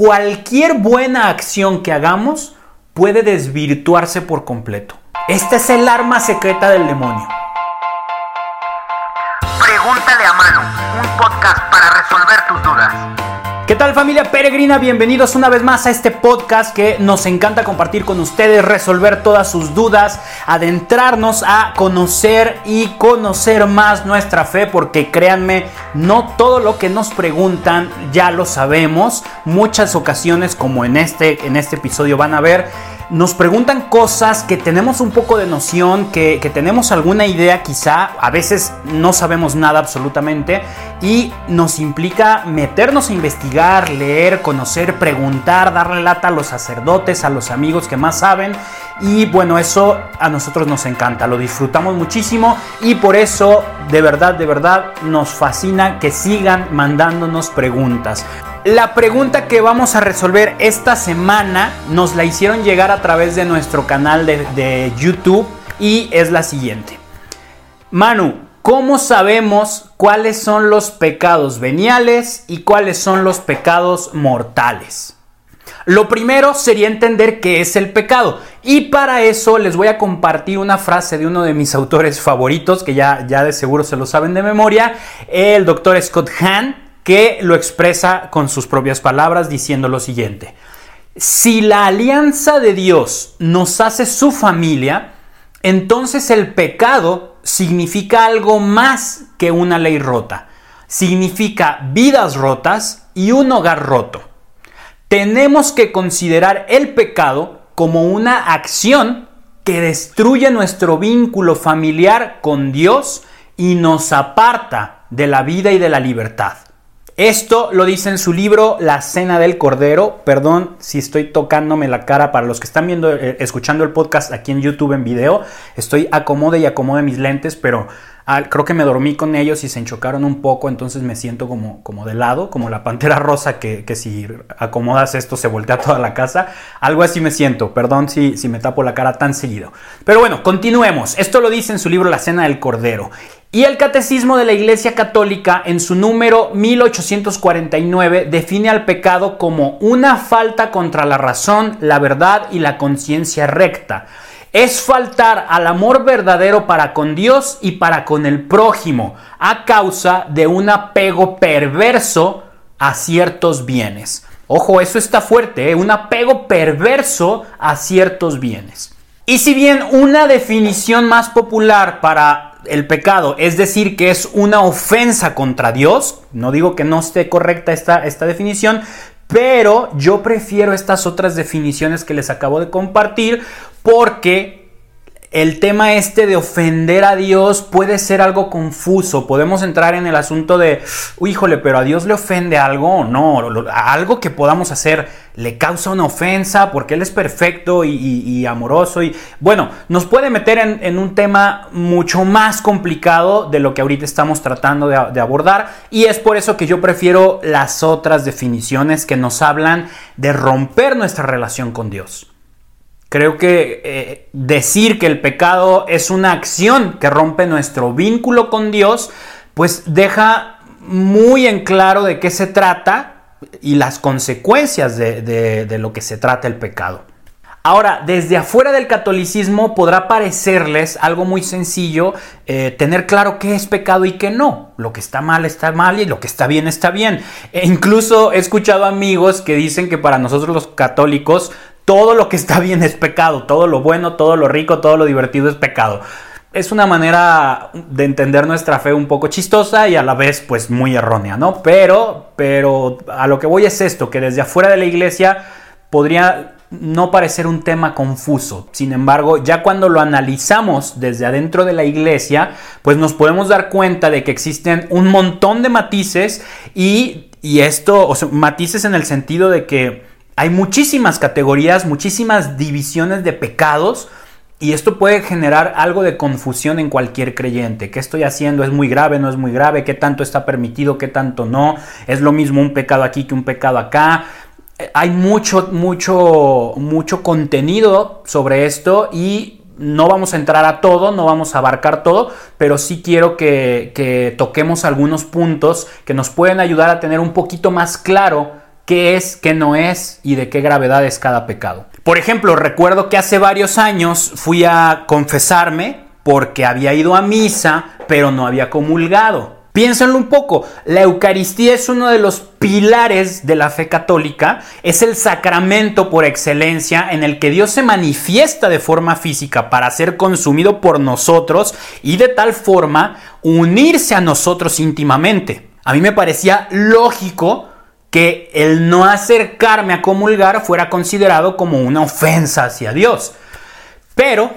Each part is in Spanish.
cualquier buena acción que hagamos puede desvirtuarse por completo. Esta es el arma secreta del demonio. Pregúntale a Manu, un podcast ¿Qué tal familia peregrina? Bienvenidos una vez más a este podcast que nos encanta compartir con ustedes, resolver todas sus dudas, adentrarnos a conocer y conocer más nuestra fe, porque créanme, no todo lo que nos preguntan ya lo sabemos. Muchas ocasiones, como en este, en este episodio van a ver, nos preguntan cosas que tenemos un poco de noción, que, tenemos alguna idea quizá, a veces no sabemos nada absolutamente y nos implica meternos a investigar, leer, conocer, preguntar, darle lata a los sacerdotes, a los amigos que más saben y bueno, eso a nosotros nos encanta, lo disfrutamos muchísimo y por eso de verdad, de verdad nos fascina que sigan mandándonos preguntas. La pregunta que vamos a resolver esta semana nos la hicieron llegar a través de nuestro canal de, YouTube y es la siguiente. Manu, ¿cómo sabemos cuáles son los pecados veniales y cuáles son los pecados mortales? Lo primero sería entender qué es el pecado. Y para eso les voy a compartir una frase de uno de mis autores favoritos, que ya, ya de seguro se lo saben de memoria, el doctor Scott Hahn, que lo expresa con sus propias palabras diciendo lo siguiente. Si la alianza de Dios nos hace su familia, entonces el pecado significa algo más que una ley rota. Significa vidas rotas y un hogar roto. Tenemos que considerar el pecado como una acción que destruye nuestro vínculo familiar con Dios y nos aparta de la vida y de la libertad. Esto lo dice en su libro La Cena del Cordero. Perdón si estoy tocándome la cara para los que están viendo, eh, escuchando el podcast aquí en YouTube en video. Estoy acomode y acomode mis lentes, pero creo que me dormí con ellos y se enchocaron un poco, entonces me siento como, como de lado, como la pantera rosa que, si acomodas esto se voltea toda la casa. Algo así me siento, perdón si, si me tapo la cara tan seguido. Pero bueno, continuemos. Esto lo dice en su libro La Cena del Cordero. Y el Catecismo de la Iglesia Católica, en su número 1849, define al pecado como una falta contra la razón, la verdad y la conciencia recta es faltar al amor verdadero para con Dios y para con el prójimo a causa de un apego perverso a ciertos bienes. Ojo, eso está fuerte, ¿eh? un apego perverso a ciertos bienes. Y si bien una definición más popular para el pecado es decir que es una ofensa contra Dios, no digo que no esté correcta esta, esta definición, pero yo prefiero estas otras definiciones que les acabo de compartir porque el tema este de ofender a Dios puede ser algo confuso. Podemos entrar en el asunto de, híjole, pero a Dios le ofende algo o no. Algo que podamos hacer le causa una ofensa porque Él es perfecto y, amoroso. Y bueno, nos puede meter en, un tema mucho más complicado de lo que ahorita estamos tratando de abordar. Y es por eso que yo prefiero las otras definiciones que nos hablan de romper nuestra relación con Dios. Creo que eh, decir que el pecado es una acción que rompe nuestro vínculo con Dios, pues deja muy en claro de qué se trata y las consecuencias de, lo que se trata el pecado. Ahora, desde afuera del catolicismo podrá parecerles algo muy sencillo eh, tener claro qué es pecado y qué no. Lo que está mal está mal y lo que está bien está bien. E incluso he escuchado amigos que dicen que para nosotros los católicos todo lo que está bien es pecado, todo lo bueno, todo lo rico, todo lo divertido es pecado. Es una manera de entender nuestra fe un poco chistosa y a la vez pues muy errónea, ¿no? Pero, pero a lo que voy es esto, que desde afuera de la iglesia podría no parecer un tema confuso. Sin embargo, ya cuando lo analizamos desde adentro de la iglesia, pues nos podemos dar cuenta de que existen un montón de matices y, y esto, o sea, matices en el sentido de que hay muchísimas categorías, muchísimas divisiones de pecados y esto puede generar algo de confusión en cualquier creyente. ¿Qué estoy haciendo? ¿Es muy grave? ¿No es muy grave? ¿Qué tanto está permitido? ¿Qué tanto no? ¿Es lo mismo un pecado aquí que un pecado acá? Hay mucho, mucho, mucho contenido sobre esto y no vamos a entrar a todo, no vamos a abarcar todo, pero sí quiero que, que toquemos algunos puntos que nos pueden ayudar a tener un poquito más claro qué es, qué no es y de qué gravedad es cada pecado. Por ejemplo, recuerdo que hace varios años fui a confesarme porque había ido a misa, pero no había comulgado. Piénsenlo un poco, la Eucaristía es uno de los pilares de la fe católica, es el sacramento por excelencia en el que Dios se manifiesta de forma física para ser consumido por nosotros y de tal forma unirse a nosotros íntimamente. A mí me parecía lógico que el no acercarme a comulgar fuera considerado como una ofensa hacia Dios. Pero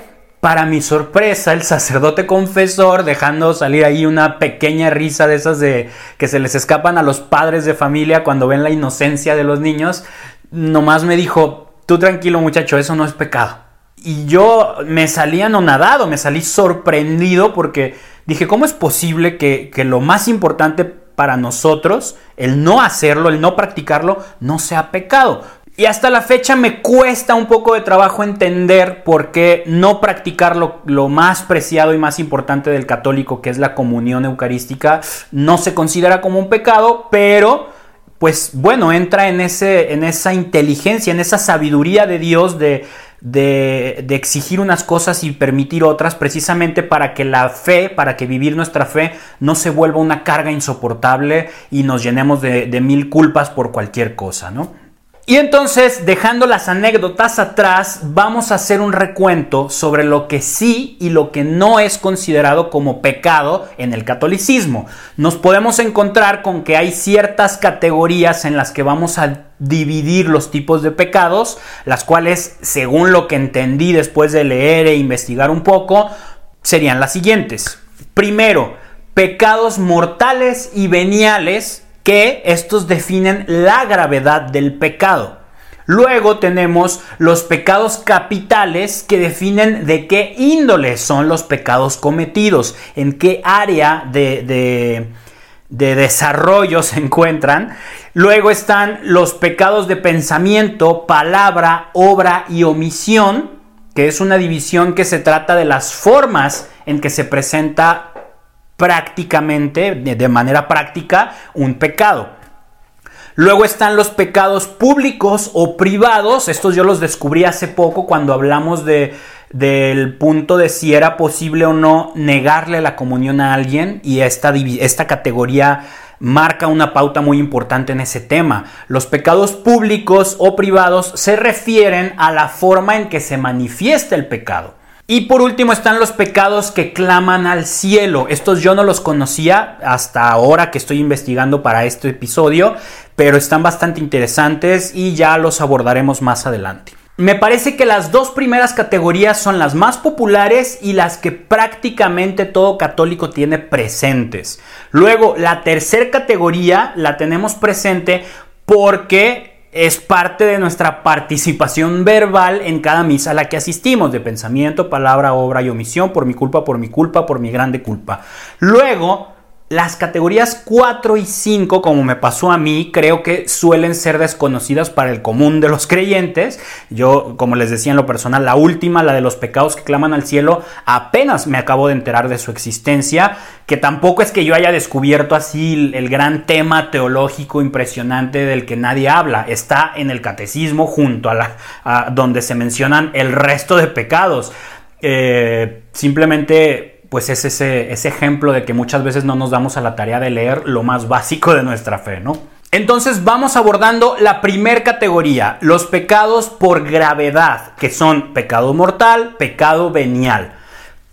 para mi sorpresa, el sacerdote confesor, dejando salir ahí una pequeña risa de esas de que se les escapan a los padres de familia cuando ven la inocencia de los niños, nomás me dijo, tú tranquilo muchacho, eso no es pecado. Y yo me salí anonadado, me salí sorprendido porque dije, ¿cómo es posible que, que lo más importante para nosotros, el no hacerlo, el no practicarlo, no sea pecado? Y hasta la fecha me cuesta un poco de trabajo entender por qué no practicar lo, más preciado y más importante del católico, que es la comunión eucarística, no se considera como un pecado, pero pues bueno, entra en, ese, en esa inteligencia, en esa sabiduría de Dios de, de, exigir unas cosas y permitir otras, precisamente para que la fe, para que vivir nuestra fe no se vuelva una carga insoportable y nos llenemos de, de mil culpas por cualquier cosa, ¿no? Y entonces, dejando las anécdotas atrás, vamos a hacer un recuento sobre lo que sí y lo que no es considerado como pecado en el catolicismo. Nos podemos encontrar con que hay ciertas categorías en las que vamos a dividir los tipos de pecados, las cuales, según lo que entendí después de leer e investigar un poco, serían las siguientes. Primero, pecados mortales y veniales que estos definen la gravedad del pecado. Luego tenemos los pecados capitales que definen de qué índole son los pecados cometidos, en qué área de, desarrollo se encuentran. Luego están los pecados de pensamiento, palabra, obra y omisión, que es una división que se trata de las formas en que se presenta prácticamente, de manera práctica, un pecado. Luego están los pecados públicos o privados. Estos yo los descubrí hace poco cuando hablamos de, del punto de si era posible o no negarle la comunión a alguien y esta, esta categoría marca una pauta muy importante en ese tema. Los pecados públicos o privados se refieren a la forma en que se manifiesta el pecado. Y por último están los pecados que claman al cielo. Estos yo no los conocía hasta ahora que estoy investigando para este episodio, pero están bastante interesantes y ya los abordaremos más adelante. Me parece que las dos primeras categorías son las más populares y las que prácticamente todo católico tiene presentes. Luego, la tercera categoría la tenemos presente porque es parte de nuestra participación verbal en cada misa a la que asistimos, de pensamiento, palabra, obra y omisión, por mi culpa, por mi culpa, por mi grande culpa. Luego, las categorías 4 y 5, como me pasó a mí, creo que suelen ser desconocidas para el común de los creyentes. Yo, como les decía en lo personal, la última, la de los pecados que claman al cielo, apenas me acabo de enterar de su existencia, que tampoco es que yo haya descubierto así el gran tema teológico impresionante del que nadie habla. Está en el catecismo junto a la donde se mencionan el resto de pecados. Eh, simplemente pues es ese, ese ejemplo de que muchas veces no nos damos a la tarea de leer lo más básico de nuestra fe, ¿no? Entonces vamos abordando la primer categoría, los pecados por gravedad, que son pecado mortal, pecado venial.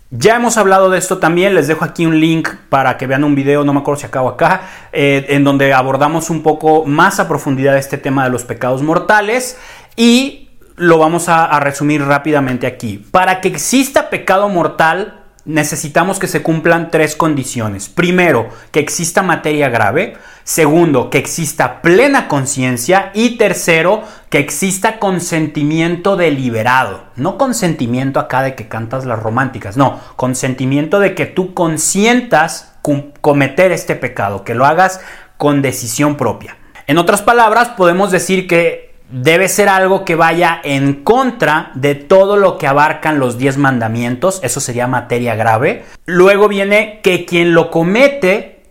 Ya hemos hablado de esto también, les dejo aquí un link para que vean un video, no me acuerdo si acabo acá, eh, en donde abordamos un poco más a profundidad este tema de los pecados mortales y lo vamos a resumir rápidamente aquí. Para que exista pecado mortal, necesitamos que se cumplan tres condiciones. Primero, que exista materia grave. Segundo, que exista plena conciencia. Y tercero, que exista consentimiento deliberado. No consentimiento acá de que cantas las románticas. No, consentimiento de que tú consientas cometer este pecado, que lo hagas con decisión propia. En otras palabras, podemos decir que debe ser algo que vaya en contra de todo lo que abarcan los 10 mandamientos, eso sería materia grave. Luego viene que quien lo comete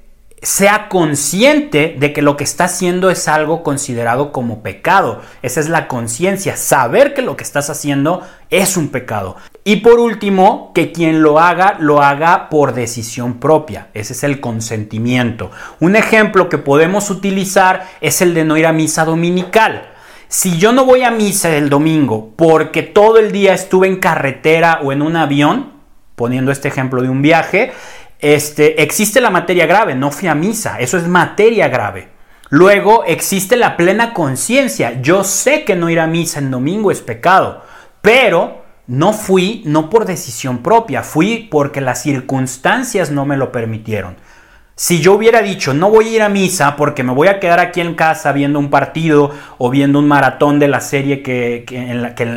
sea consciente de que lo que está haciendo es algo considerado como pecado. Esa es la conciencia, saber que lo que estás haciendo es un pecado. Y por último, que quien lo haga, lo haga por decisión propia. Ese es el consentimiento. Un ejemplo que podemos utilizar es el de no ir a misa dominical. Si yo no voy a misa el domingo porque todo el día estuve en carretera o en un avión, poniendo este ejemplo de un viaje, este, existe la materia grave, no fui a misa, eso es materia grave. Luego existe la plena conciencia, yo sé que no ir a misa en domingo es pecado, pero no fui no por decisión propia, fui porque las circunstancias no me lo permitieron. Si yo hubiera dicho, no voy a ir a misa porque me voy a quedar aquí en casa viendo un partido o viendo un maratón de la serie que,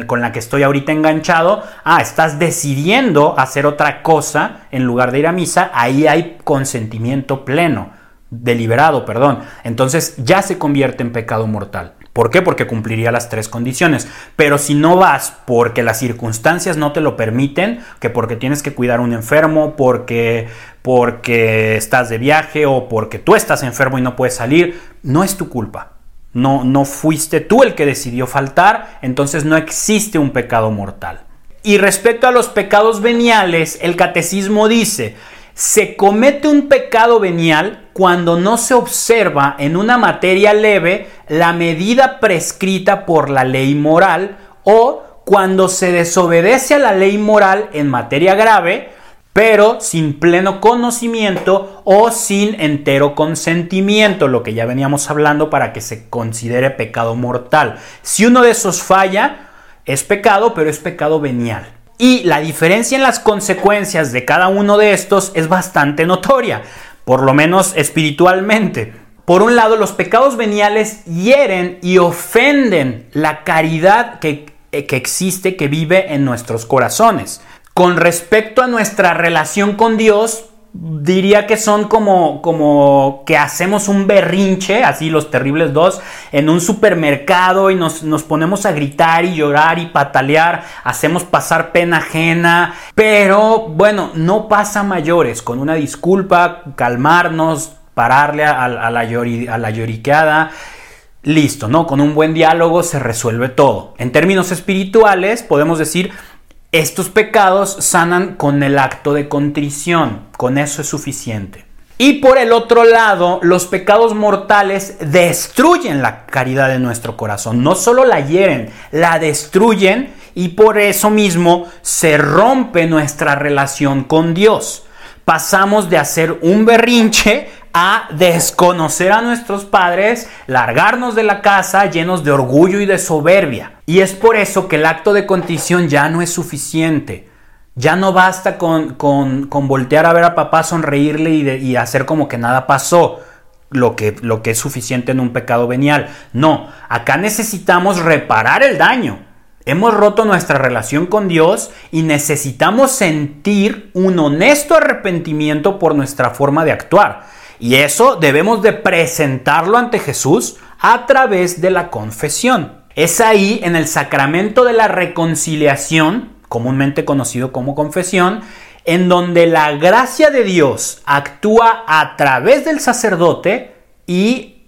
con la que estoy ahorita enganchado, ah, estás decidiendo hacer otra cosa en lugar de ir a misa, ahí hay consentimiento pleno, deliberado, perdón. Entonces ya se convierte en pecado mortal. ¿Por qué? Porque cumpliría las tres condiciones. Pero si no vas porque las circunstancias no te lo permiten, que porque tienes que cuidar a un enfermo, porque, porque estás de viaje o porque tú estás enfermo y no puedes salir, no es tu culpa. No, no fuiste tú el que decidió faltar, entonces no existe un pecado mortal. Y respecto a los pecados veniales, el catecismo dice, se comete un pecado venial cuando no se observa en una materia leve la medida prescrita por la ley moral o cuando se desobedece a la ley moral en materia grave, pero sin pleno conocimiento o sin entero consentimiento, lo que ya veníamos hablando para que se considere pecado mortal. Si uno de esos falla, es pecado, pero es pecado venial. Y la diferencia en las consecuencias de cada uno de estos es bastante notoria, por lo menos espiritualmente. Por un lado, los pecados veniales hieren y ofenden la caridad que, que existe, que vive en nuestros corazones. Con respecto a nuestra relación con Dios, diría que son como, como que hacemos un berrinche, así los terribles dos, en un supermercado y nos, nos, ponemos a gritar y llorar y patalear, hacemos pasar pena ajena, pero bueno, no pasa mayores, con una disculpa, calmarnos, pararle a, la, a la lloriqueada. Listo, ¿no? Con un buen diálogo se resuelve todo. En términos espirituales, podemos decir estos pecados sanan con el acto de contrición, con eso es suficiente. Y por el otro lado, los pecados mortales destruyen la caridad de nuestro corazón, no solo la hieren, la destruyen y por eso mismo se rompe nuestra relación con Dios. Pasamos de hacer un berrinche a desconocer a nuestros padres, largarnos de la casa llenos de orgullo y de soberbia. Y es por eso que el acto de contrición ya no es suficiente. Ya no basta con, con, voltear a ver a papá, sonreírle y, y, hacer como que nada pasó, lo que, lo que es suficiente en un pecado venial. No, acá necesitamos reparar el daño. Hemos roto nuestra relación con Dios y necesitamos sentir un honesto arrepentimiento por nuestra forma de actuar. Y eso debemos de presentarlo ante Jesús a través de la confesión. Es ahí en el sacramento de la reconciliación, comúnmente conocido como confesión, en donde la gracia de Dios actúa a través del sacerdote y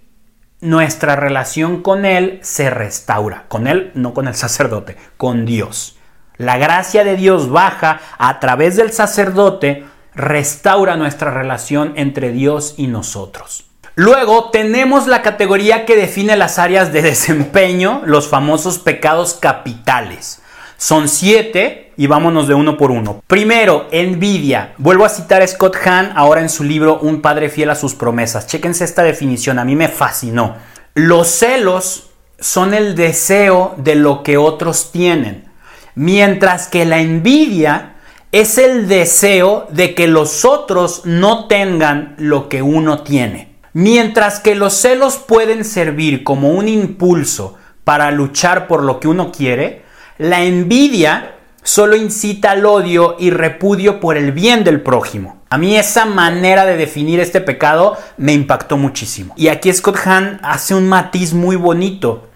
nuestra relación con Él se restaura. Con Él, no con el sacerdote, con Dios. La gracia de Dios baja a través del sacerdote restaura nuestra relación entre Dios y nosotros. Luego tenemos la categoría que define las áreas de desempeño, los famosos pecados capitales. Son siete y vámonos de uno por uno. Primero, envidia. Vuelvo a citar a Scott Hahn ahora en su libro Un padre fiel a sus promesas. Chéquense esta definición, a mí me fascinó. Los celos son el deseo de lo que otros tienen, mientras que la envidia es el deseo de que los otros no tengan lo que uno tiene. Mientras que los celos pueden servir como un impulso para luchar por lo que uno quiere, la envidia solo incita al odio y repudio por el bien del prójimo. A mí esa manera de definir este pecado me impactó muchísimo. Y aquí Scott Hahn hace un matiz muy bonito.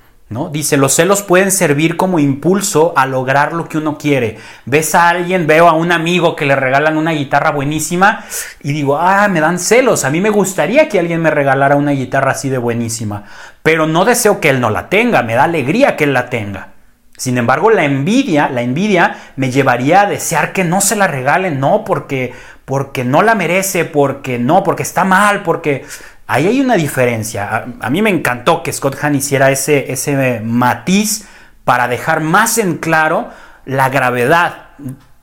Dice, los celos pueden servir como impulso a lograr lo que uno quiere. Ves a alguien, veo a un amigo que le regalan una guitarra buenísima y digo, ah, me dan celos. A mí me gustaría que alguien me regalara una guitarra así de buenísima. Pero no deseo que él no la tenga, me da alegría que él la tenga. Sin embargo, la envidia, la envidia me llevaría a desear que no se la regalen, no porque porque no la merece, porque no, porque está mal, porque ahí hay una diferencia. A, mí me encantó que Scott Hahn hiciera ese, ese matiz para dejar más en claro la gravedad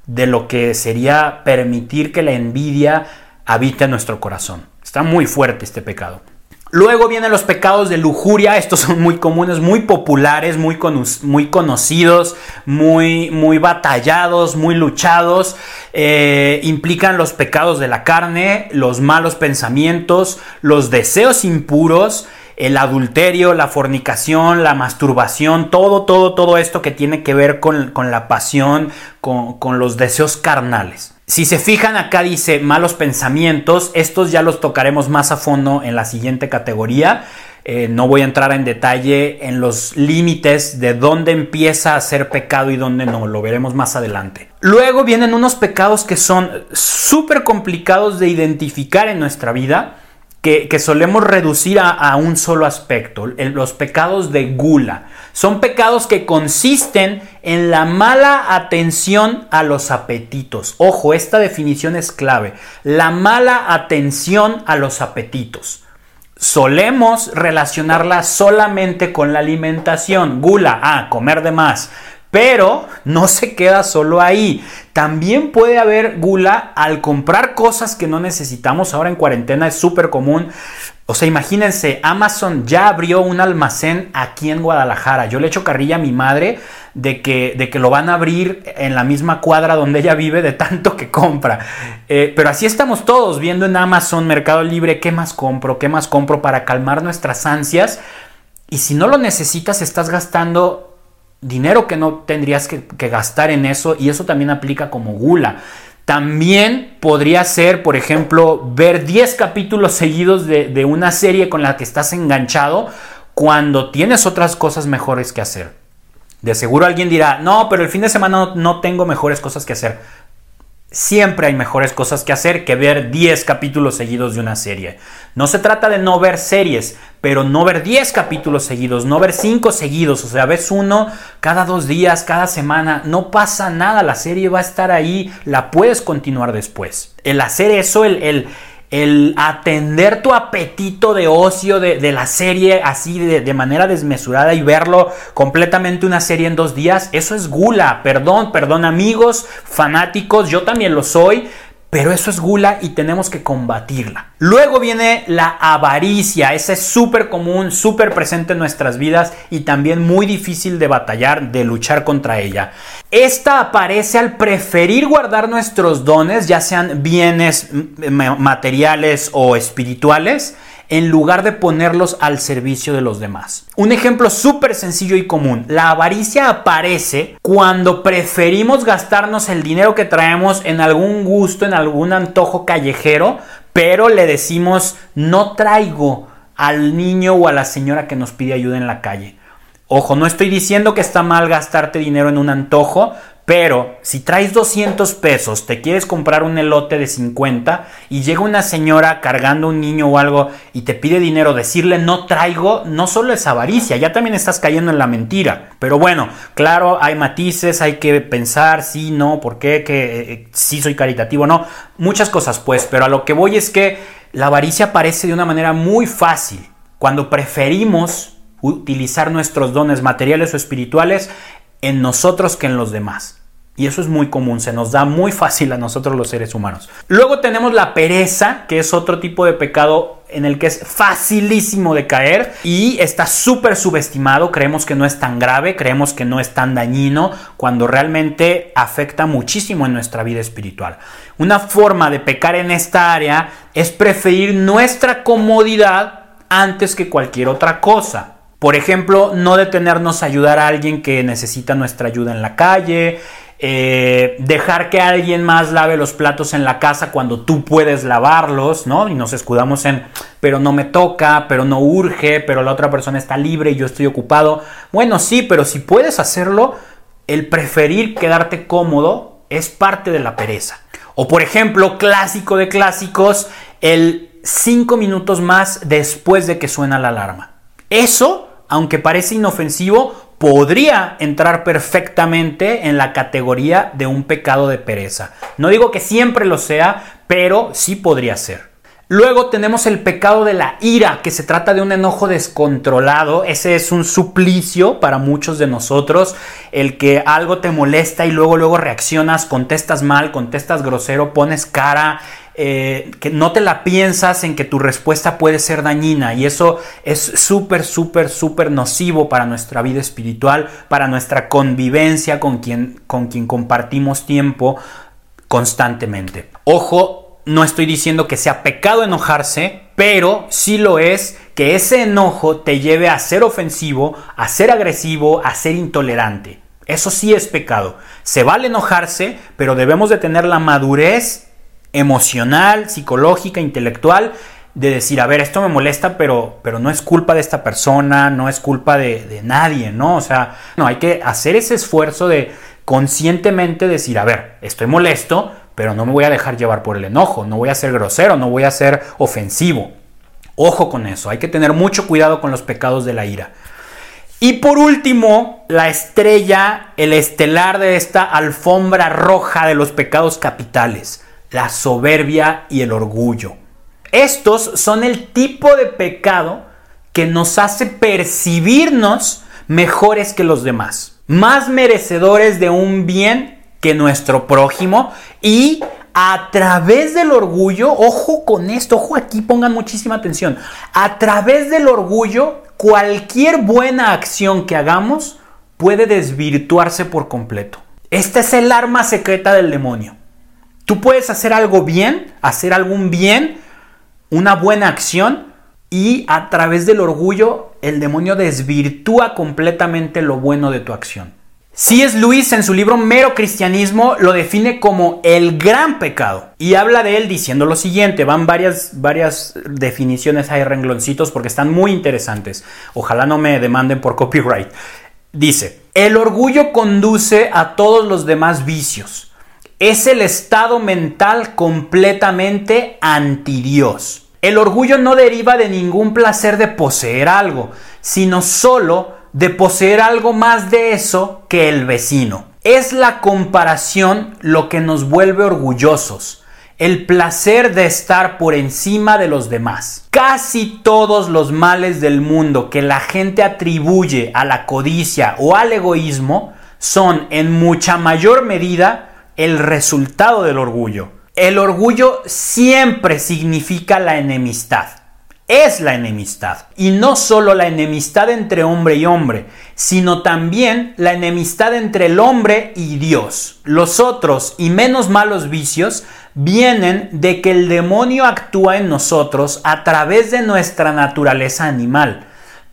de lo que sería permitir que la envidia habite en nuestro corazón. Está muy fuerte este pecado. Luego vienen los pecados de lujuria, estos son muy comunes, muy populares, muy, muy conocidos, muy, muy batallados, muy luchados. Eh, implican los pecados de la carne, los malos pensamientos, los deseos impuros, el adulterio, la fornicación, la masturbación, todo, todo, todo esto que tiene que ver con, la pasión, con, con los deseos carnales. Si se fijan acá dice malos pensamientos, estos ya los tocaremos más a fondo en la siguiente categoría. Eh, no voy a entrar en detalle en los límites de dónde empieza a ser pecado y dónde no, lo veremos más adelante. Luego vienen unos pecados que son súper complicados de identificar en nuestra vida que, solemos reducir a, un solo aspecto, los pecados de gula. Son pecados que consisten en la mala atención a los apetitos. Ojo, esta definición es clave. La mala atención a los apetitos. Solemos relacionarla solamente con la alimentación. Gula, ah, comer de más. Pero no se queda solo ahí. También puede haber gula al comprar cosas que no necesitamos. Ahora en cuarentena es súper común. O sea, imagínense, Amazon ya abrió un almacén aquí en Guadalajara. Yo le echo carrilla a mi madre de que, de que lo van a abrir en la misma cuadra donde ella vive de tanto que compra. Eh, pero así estamos todos viendo en Amazon, Mercado Libre, qué más compro, qué más compro para calmar nuestras ansias. Y si no lo necesitas, estás gastando dinero que no tendrías que, gastar en eso y eso también aplica como gula. También podría ser, por ejemplo, ver 10 capítulos seguidos de, una serie con la que estás enganchado cuando tienes otras cosas mejores que hacer. De seguro alguien dirá, no, pero el fin de semana no tengo mejores cosas que hacer. Siempre hay mejores cosas que hacer que ver 10 capítulos seguidos de una serie. No se trata de no ver series, pero no ver 10 capítulos seguidos, no ver 5 seguidos, o sea, ves uno cada dos días, cada semana, no pasa nada, la serie va a estar ahí, la puedes continuar después. El hacer eso, el, el el atender tu apetito de ocio de, la serie así de, de, manera desmesurada y verlo completamente una serie en dos días, eso es gula, perdón, perdón amigos, fanáticos, yo también lo soy, pero eso es gula y tenemos que combatirla. Luego viene la avaricia, esa es súper común, súper presente en nuestras vidas y también muy difícil de batallar, de luchar contra ella. Esta aparece al preferir guardar nuestros dones, ya sean bienes materiales o espirituales, en lugar de ponerlos al servicio de los demás. Un ejemplo súper sencillo y común. La avaricia aparece cuando preferimos gastarnos el dinero que traemos en algún gusto, en algún antojo callejero, pero le decimos no traigo al niño o a la señora que nos pide ayuda en la calle. Ojo, no estoy diciendo que está mal gastarte dinero en un antojo, pero si traes 200 pesos, te quieres comprar un elote de 50 y llega una señora cargando un niño o algo y te pide dinero, decirle no traigo, no solo es avaricia, ya también estás cayendo en la mentira. Pero bueno, claro, hay matices, hay que pensar, sí, no, por qué, que eh, sí soy caritativo, no, muchas cosas pues, pero a lo que voy es que la avaricia aparece de una manera muy fácil. Cuando preferimos utilizar nuestros dones materiales o espirituales en nosotros que en los demás. Y eso es muy común, se nos da muy fácil a nosotros los seres humanos. Luego tenemos la pereza, que es otro tipo de pecado en el que es facilísimo de caer y está súper subestimado, creemos que no es tan grave, creemos que no es tan dañino, cuando realmente afecta muchísimo en nuestra vida espiritual. Una forma de pecar en esta área es preferir nuestra comodidad antes que cualquier otra cosa. Por ejemplo, no detenernos a ayudar a alguien que necesita nuestra ayuda en la calle, eh, dejar que alguien más lave los platos en la casa cuando tú puedes lavarlos, ¿no? Y nos escudamos en, pero no me toca, pero no urge, pero la otra persona está libre y yo estoy ocupado. Bueno, sí, pero si puedes hacerlo, el preferir quedarte cómodo es parte de la pereza. O por ejemplo, clásico de clásicos, el 5 minutos más después de que suena la alarma. Eso, aunque parece inofensivo, podría entrar perfectamente en la categoría de un pecado de pereza. No digo que siempre lo sea, pero sí podría ser. Luego tenemos el pecado de la ira, que se trata de un enojo descontrolado. Ese es un suplicio para muchos de nosotros. El que algo te molesta y luego luego reaccionas, contestas mal, contestas grosero, pones cara, eh, que no te la piensas en que tu respuesta puede ser dañina y eso es súper, súper, súper nocivo para nuestra vida espiritual, para nuestra convivencia con quien, con quien compartimos tiempo constantemente. Ojo, no estoy diciendo que sea pecado enojarse, pero sí lo es que ese enojo te lleve a ser ofensivo, a ser agresivo, a ser intolerante. Eso sí es pecado. Se vale enojarse, pero debemos de tener la madurez emocional, psicológica, intelectual, de decir, a ver, esto me molesta, pero, pero no es culpa de esta persona, no es culpa de, de nadie, ¿no? O sea, no, hay que hacer ese esfuerzo de conscientemente decir, a ver, estoy molesto, pero no me voy a dejar llevar por el enojo, no voy a ser grosero, no voy a ser ofensivo. Ojo con eso, hay que tener mucho cuidado con los pecados de la ira. Y por último, la estrella, el estelar de esta alfombra roja de los pecados capitales la soberbia y el orgullo. Estos son el tipo de pecado que nos hace percibirnos mejores que los demás, más merecedores de un bien que nuestro prójimo y a través del orgullo, ojo con esto, ojo aquí, pongan muchísima atención, a través del orgullo, cualquier buena acción que hagamos puede desvirtuarse por completo. Esta es el arma secreta del demonio. Tú puedes hacer algo bien, hacer algún bien, una buena acción y a través del orgullo el demonio desvirtúa completamente lo bueno de tu acción. Si es Luis en su libro Mero Cristianismo lo define como el gran pecado y habla de él diciendo lo siguiente, van varias, varias definiciones hay rengloncitos porque están muy interesantes, ojalá no me demanden por copyright. Dice, el orgullo conduce a todos los demás vicios es el estado mental completamente anti Dios. El orgullo no deriva de ningún placer de poseer algo, sino solo de poseer algo más de eso que el vecino. Es la comparación lo que nos vuelve orgullosos, el placer de estar por encima de los demás. Casi todos los males del mundo que la gente atribuye a la codicia o al egoísmo son en mucha mayor medida el resultado del orgullo. El orgullo siempre significa la enemistad. Es la enemistad. Y no solo la enemistad entre hombre y hombre, sino también la enemistad entre el hombre y Dios. Los otros y menos malos vicios vienen de que el demonio actúa en nosotros a través de nuestra naturaleza animal.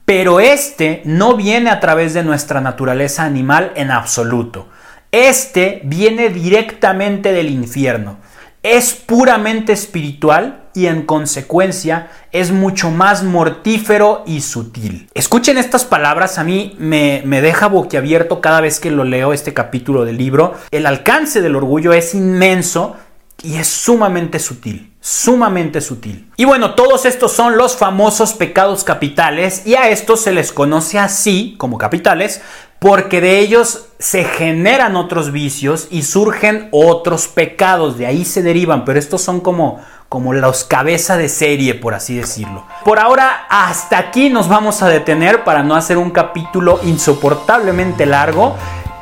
Pero este no viene a través de nuestra naturaleza animal en absoluto. Este viene directamente del infierno. Es puramente espiritual y en consecuencia es mucho más mortífero y sutil. Escuchen estas palabras, a mí me, me, deja boquiabierto cada vez que lo leo este capítulo del libro. El alcance del orgullo es inmenso y es sumamente sutil, sumamente sutil. Y bueno, todos estos son los famosos pecados capitales y a estos se les conoce así como capitales porque de ellos se generan otros vicios y surgen otros pecados, de ahí se derivan, pero estos son como como los cabeza de serie, por así decirlo. Por ahora, hasta aquí nos vamos a detener para no hacer un capítulo insoportablemente largo.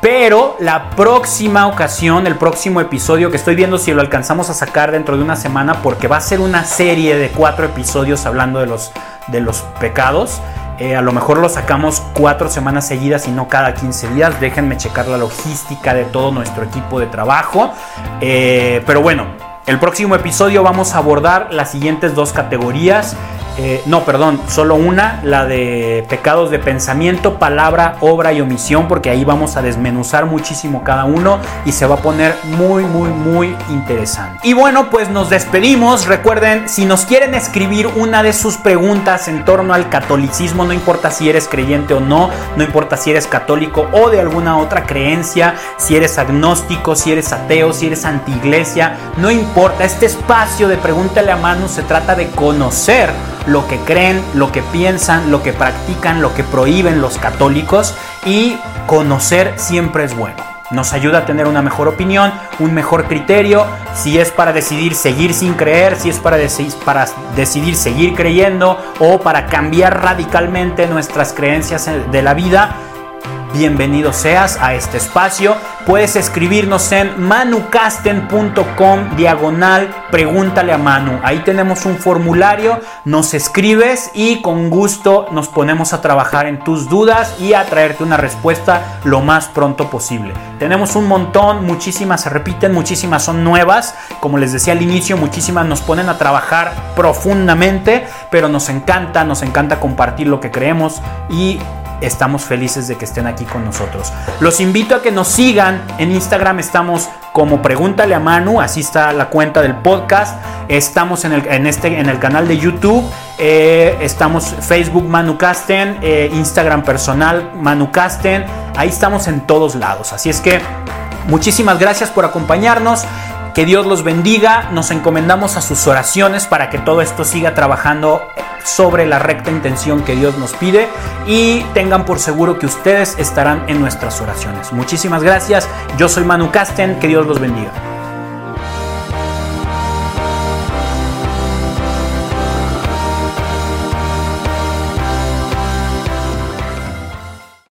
Pero la próxima ocasión, el próximo episodio, que estoy viendo si lo alcanzamos a sacar dentro de una semana, porque va a ser una serie de cuatro episodios hablando de los, de los pecados. Eh, a lo mejor lo sacamos cuatro semanas seguidas y no cada 15 días. Déjenme checar la logística de todo nuestro equipo de trabajo. Eh, pero bueno, el próximo episodio vamos a abordar las siguientes dos categorías. Eh, no, perdón, solo una, la de pecados de pensamiento, palabra, obra y omisión, porque ahí vamos a desmenuzar muchísimo cada uno y se va a poner muy, muy, muy interesante. Y bueno, pues nos despedimos. Recuerden, si nos quieren escribir una de sus preguntas en torno al catolicismo, no importa si eres creyente o no, no importa si eres católico o de alguna otra creencia, si eres agnóstico, si eres ateo, si eres antiiglesia, no importa. Este espacio de Pregúntale a Manu se trata de conocer lo que creen, lo que piensan, lo que practican, lo que prohíben los católicos y conocer siempre es bueno. Nos ayuda a tener una mejor opinión, un mejor criterio, si es para decidir seguir sin creer, si es para, decidir seguir creyendo o para cambiar radicalmente nuestras creencias de la vida bienvenido seas a este espacio. Puedes escribirnos en manucasten.com diagonal pregúntale a Manu. Ahí tenemos un formulario, nos escribes y con gusto nos ponemos a trabajar en tus dudas y a traerte una respuesta lo más pronto posible. Tenemos un montón, muchísimas se repiten, muchísimas son nuevas. Como les decía al inicio, muchísimas nos ponen a trabajar profundamente, pero nos encanta, nos encanta compartir lo que creemos y estamos felices de que estén aquí con nosotros. Los invito a que nos sigan. En Instagram estamos como Pregúntale a Manu, así está la cuenta del podcast. Estamos en el, en este, en el canal de YouTube. Eh, estamos Facebook Manucasten, eh, Instagram personal Manucasten. Ahí estamos en todos lados. Así es que muchísimas gracias por acompañarnos. Que Dios los bendiga. Nos encomendamos a sus oraciones para que todo esto siga trabajando sobre la recta intención que Dios nos pide y tengan por seguro que ustedes estarán en nuestras oraciones. Muchísimas gracias. Yo soy Manu Casten. Que Dios los bendiga.